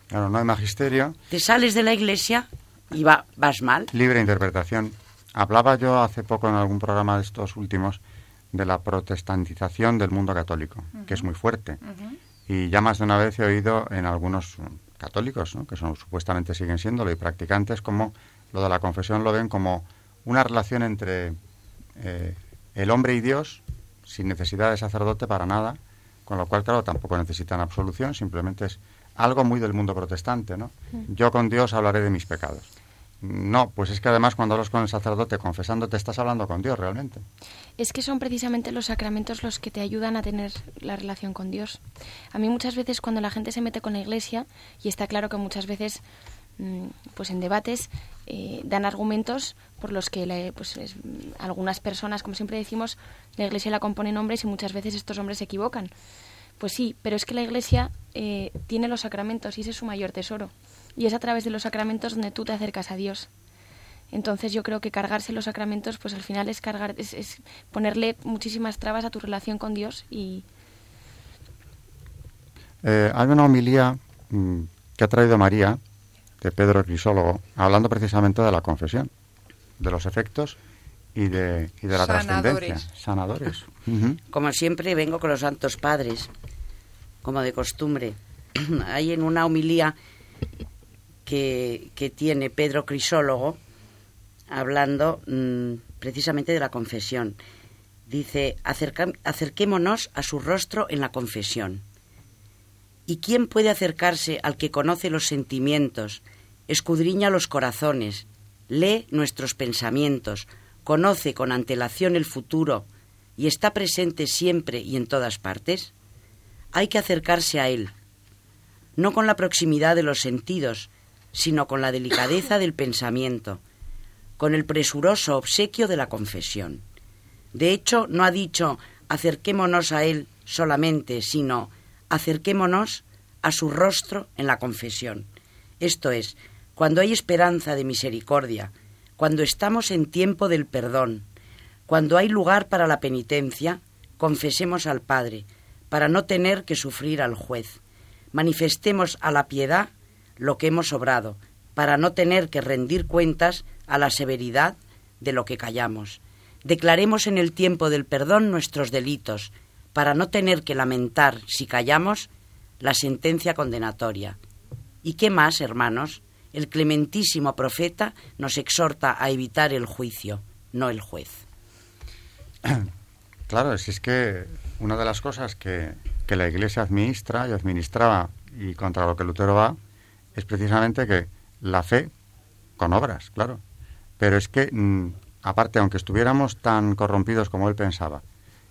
Claro, no hay magisterio. Te sales de la iglesia y va, vas mal. Libre interpretación. Hablaba yo hace poco en algún programa de estos últimos de la protestantización del mundo católico, que es muy fuerte. Y ya más de una vez he oído en algunos católicos, ¿no? que son supuestamente siguen siéndolo y practicantes, como lo de la confesión lo ven como una relación entre eh, el hombre y Dios, sin necesidad de sacerdote para nada, con lo cual, claro, tampoco necesitan absolución, simplemente es algo muy del mundo protestante, ¿no? Yo con Dios hablaré de mis pecados. No, pues es que además cuando hablas con el sacerdote confesando te estás hablando con Dios realmente. Es que son precisamente los sacramentos los que te ayudan a tener la relación con Dios. A mí muchas veces cuando la gente se mete con la iglesia, y está claro que muchas veces mm, pues en debates eh, dan argumentos por los que pues algunas personas, como siempre decimos, la iglesia la componen hombres y muchas veces estos hombres se equivocan. Pues sí, pero es que la iglesia eh, tiene los sacramentos y ese es su mayor tesoro y es a través de los sacramentos donde tú te acercas a Dios. Entonces yo creo que cargarse los sacramentos, pues al final es cargar, es, ponerle muchísimas trabas a tu relación con Dios y. Eh, hay una homilía mm, que ha traído María de Pedro Crisólogo, hablando precisamente de la confesión, de los efectos y de, y de la trascendencia. Sanadores. Como siempre vengo con los santos padres, como de costumbre. Hay en una homilía que, tiene Pedro Crisólogo hablando mm, precisamente de la confesión. Dice, acerquémonos a su rostro en la confesión. ¿Y quién puede acercarse al que conoce los sentimientos, escudriña los corazones, lee nuestros pensamientos, conoce con antelación el futuro y está presente siempre y en todas partes? Hay que acercarse a él, no con la proximidad de los sentidos, sino con la delicadeza del pensamiento, con el presuroso obsequio de la confesión. De hecho, no ha dicho acerquémonos a Él solamente, sino acerquémonos a su rostro en la confesión. Esto es, cuando hay esperanza de misericordia, cuando estamos en tiempo del perdón, cuando hay lugar para la penitencia, confesemos al Padre, para no tener que sufrir al juez. Manifestemos a la piedad lo que hemos obrado, para no tener que rendir cuentas a la severidad de lo que callamos. Declaremos en el tiempo del perdón nuestros delitos, para no tener que lamentar, si callamos, la sentencia condenatoria. ¿Y qué más, hermanos? El clementísimo profeta nos exhorta a evitar el juicio, no el juez. Claro, si es que una de las cosas que, que la Iglesia administra y administraba y contra lo que Lutero va es precisamente que la fe con obras, claro. Pero es que, mm, aparte, aunque estuviéramos tan corrompidos como él pensaba,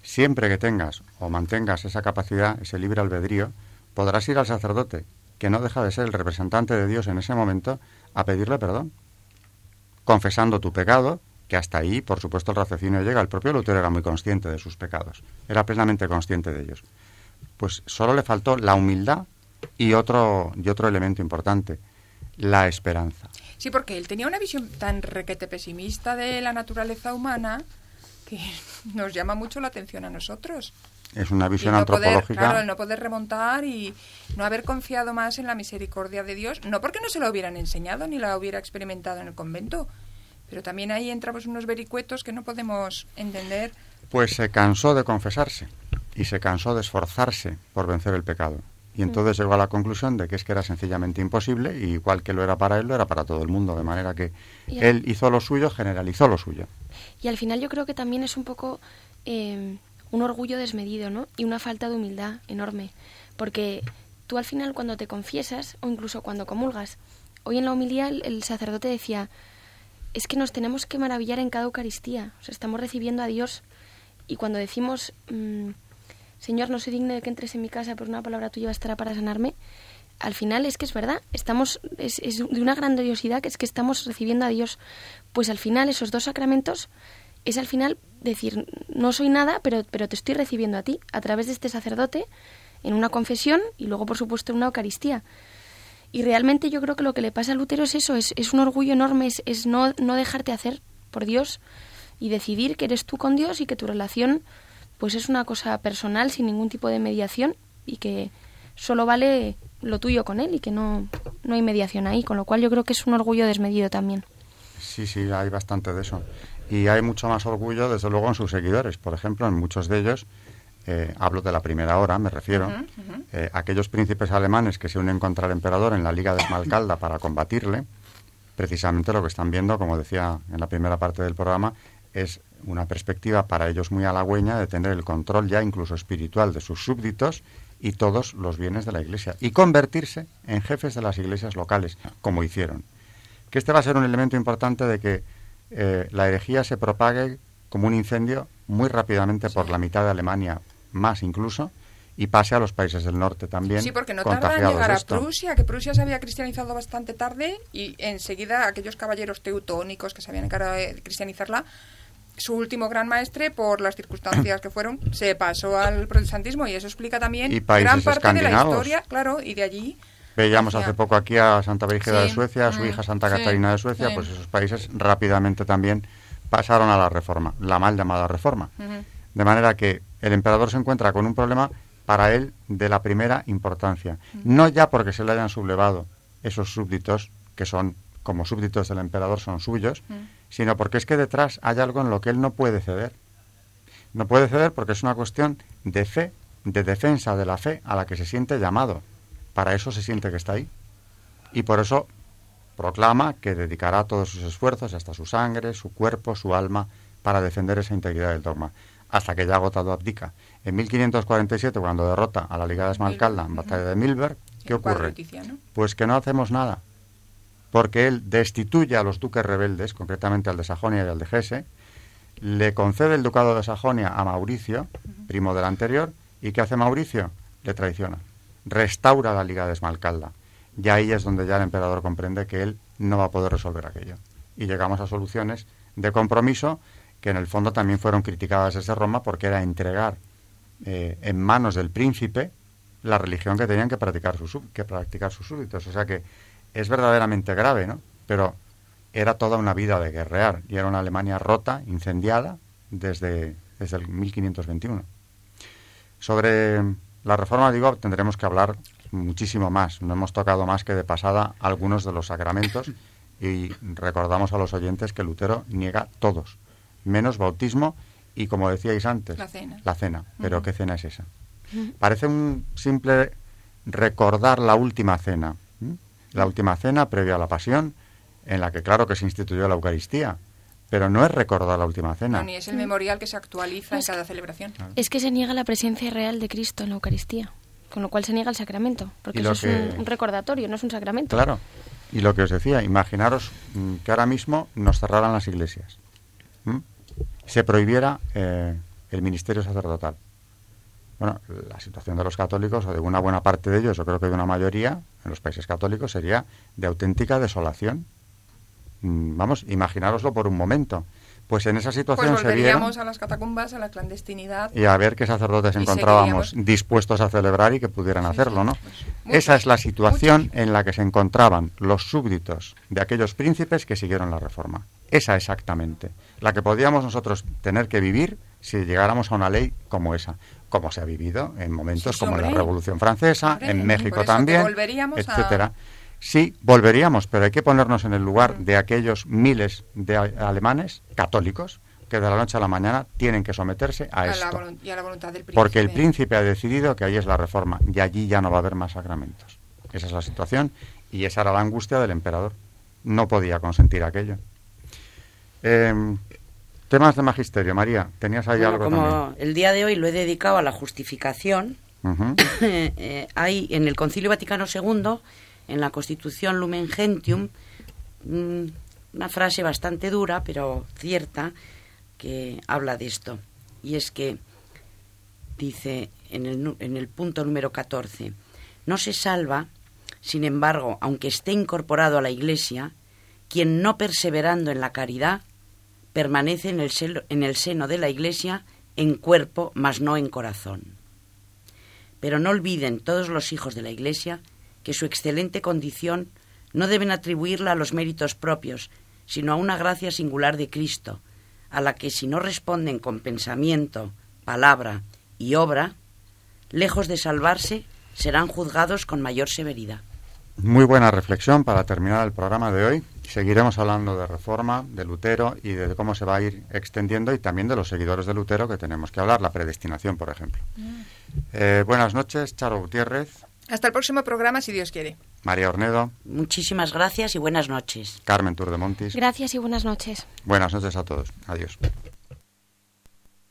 siempre que tengas o mantengas esa capacidad, ese libre albedrío, podrás ir al sacerdote, que no deja de ser el representante de Dios en ese momento, a pedirle perdón, confesando tu pecado, que hasta ahí, por supuesto, el raciocinio llega. El propio Lutero era muy consciente de sus pecados, era plenamente consciente de ellos. Pues solo le faltó la humildad y otro, y otro elemento importante, la esperanza. Sí, porque él tenía una visión tan requete pesimista de la naturaleza humana que nos llama mucho la atención a nosotros. Es una visión antropológica. claro, el no poder remontar y no haber confiado más en la misericordia de Dios, no porque no se lo hubieran enseñado ni la hubiera experimentado en el convento, pero también ahí entramos unos vericuetos que no podemos entender. Pues se cansó de confesarse y se cansó de esforzarse por vencer el pecado. Y mm. entonces llegó a la conclusión de que es que era sencillamente imposible, y igual que lo era para él, lo era para todo el mundo, de manera que él hizo lo suyo, generalizó lo suyo. Y al final yo creo que también es un poco eh, un orgullo desmedido, ¿no? Y una falta de humildad enorme, porque tú al final cuando te confiesas, o incluso cuando comulgas, hoy en la humildad el, sacerdote decía, es que nos tenemos que maravillar en cada Eucaristía, estamos recibiendo a Dios, y cuando decimos... Mm, Señor, no soy digno de que entres en mi casa, pero una palabra tuya bastará para sanarme. Al final es que es verdad, estamos es, de una grandiosidad que es que estamos recibiendo a Dios. Pues al final esos dos sacramentos es al final decir, no soy nada, pero, pero te estoy recibiendo a ti, a través de este sacerdote, en una confesión y luego, por supuesto, en una Eucaristía. Y realmente yo creo que lo que le pasa a Lutero es eso, es, es un orgullo enorme, es, es no, no dejarte hacer por Dios y decidir que eres tú con Dios y que tu relación pues es una cosa personal sin ningún tipo de mediación y que solo vale lo tuyo con él y que no no hay mediación ahí, con lo cual yo creo que es un orgullo desmedido también. Sí, sí, hay bastante de eso. Y hay mucho más orgullo, desde luego, en sus seguidores. Por ejemplo, en muchos de ellos, eh, hablo de la primera hora, me refiero, eh, aquellos príncipes alemanes que se unen contra el emperador en la Liga de Esmalcalda para combatirle, precisamente lo que están viendo, como decía en la primera parte del programa, es una perspectiva para ellos muy halagüeña de tener el control ya incluso espiritual de sus súbditos y todos los bienes de la Iglesia y convertirse en jefes de las iglesias locales, como hicieron. Que este va a ser un elemento importante de que eh, la herejía se propague como un incendio muy rápidamente por la mitad de Alemania, más incluso, y pase a los países del norte también. Sí, porque no tarda en llegar a Prusia, que Prusia se había cristianizado bastante tarde y enseguida aquellos caballeros teutónicos que se habían encargado de cristianizarla su último gran maestre, por las circunstancias que fueron, se pasó al protestantismo y eso explica también gran parte de la historia, claro, y de allí... Veíamos hace poco aquí a Santa Brígida de Suecia, a su mm, hija Santa Catarina de Suecia, pues esos países rápidamente también pasaron a la reforma, la mal llamada reforma. De manera que el emperador se encuentra con un problema para él de la primera importancia. No ya porque se le hayan sublevado esos súbditos, que son como súbditos del emperador, son suyos, sino porque es que detrás hay algo en lo que él no puede ceder. No puede ceder porque es una cuestión de fe, de defensa de la fe a la que se siente llamado. Para eso se siente que está ahí. Y por eso proclama que dedicará todos sus esfuerzos, hasta su sangre, su cuerpo, su alma, para defender esa integridad del dogma, hasta que ya agotado abdica. En 1547, cuando derrota a la Liga de Esmalcalda en batalla de Milberg, ¿qué ocurre? Pues que no hacemos nada porque él destituye a los duques rebeldes, concretamente al de Sajonia y al de Hesse, le concede el ducado de Sajonia a Mauricio, primo del anterior, y ¿qué hace Mauricio? Le traiciona, restaura la Liga de Esmalcalda. Y ahí es donde ya el emperador comprende que él no va a poder resolver aquello. Y llegamos a soluciones de compromiso que en el fondo también fueron criticadas desde Roma porque era entregar eh, en manos del príncipe la religión que tenían que practicar sus, que practicar sus súbditos. O sea que es verdaderamente grave, ¿no? Pero era toda una vida de guerrear y era una Alemania rota, incendiada desde, desde el 1521. Sobre la reforma, digo, tendremos que hablar muchísimo más. No hemos tocado más que de pasada algunos de los sacramentos y recordamos a los oyentes que Lutero niega todos, menos bautismo y, como decíais antes, la cena. La cena. Pero ¿qué cena es esa? Parece un simple recordar la última cena, la última cena previa a la pasión, en la que claro que se instituyó la Eucaristía, pero no es recordar la última cena. ni es el memorial que se actualiza en cada celebración. Es que se niega la presencia real de Cristo en la Eucaristía, con lo cual se niega el sacramento, porque eso es un, recordatorio, no es un sacramento. Claro, y lo que os decía, imaginaros mm, que ahora mismo nos cerraran las iglesias, se prohibiera eh, el ministerio sacerdotal. Bueno, la situación de los católicos, o de una buena parte de ellos, yo creo que de una mayoría en los países católicos, sería de auténtica desolación. Mm, vamos, imaginároslo por un momento. Pues en esa situación pues volveríamos a las catacumbas, a la clandestinidad. Y a ver qué sacerdotes encontrábamos dispuestos a celebrar y que pudieran hacerlo, ¿no? Pues esa es la situación en la que se encontraban los súbditos de aquellos príncipes que siguieron la reforma. Esa exactamente. La que podíamos nosotros tener que vivir si llegáramos a una ley como esa como se ha vivido en momentos como en la Revolución Francesa, en México también, etcétera. Sí, volveríamos, pero hay que ponernos en el lugar de aquellos miles de alemanes católicos que de la noche a la mañana tienen que someterse a, esto. Porque el príncipe ha decidido que ahí es la reforma y allí ya no va a haber más sacramentos. Esa es la situación y esa era la angustia del emperador. No podía consentir aquello. Eh, Temas de magisterio, María. ¿Tenías ahí algo como el día de hoy lo he dedicado a la justificación, eh, hay en el Concilio Vaticano II, en la Constitución Lumen Gentium, mm, una frase bastante dura, pero cierta, que habla de esto. Y es que dice en el, punto número 14, no se salva, sin embargo, aunque esté incorporado a la Iglesia, quien no perseverando en la caridad permanece en el seno de la Iglesia en cuerpo, mas no en corazón. Pero no olviden todos los hijos de la Iglesia que su excelente condición no deben atribuirla a los méritos propios, sino a una gracia singular de Cristo, a la que si no responden con pensamiento, palabra y obra, lejos de salvarse, serán juzgados con mayor severidad. Muy buena reflexión para terminar el programa de hoy. Seguiremos hablando de reforma, de Lutero y de cómo se va a ir extendiendo y también de los seguidores de Lutero que tenemos que hablar, la predestinación, por ejemplo. Eh, buenas noches, Charo Gutiérrez. Hasta el próximo programa, si Dios quiere. María Ornedo. Muchísimas gracias y buenas noches. Carmen Turdemontis. Gracias y buenas noches. Buenas noches a todos. Adiós.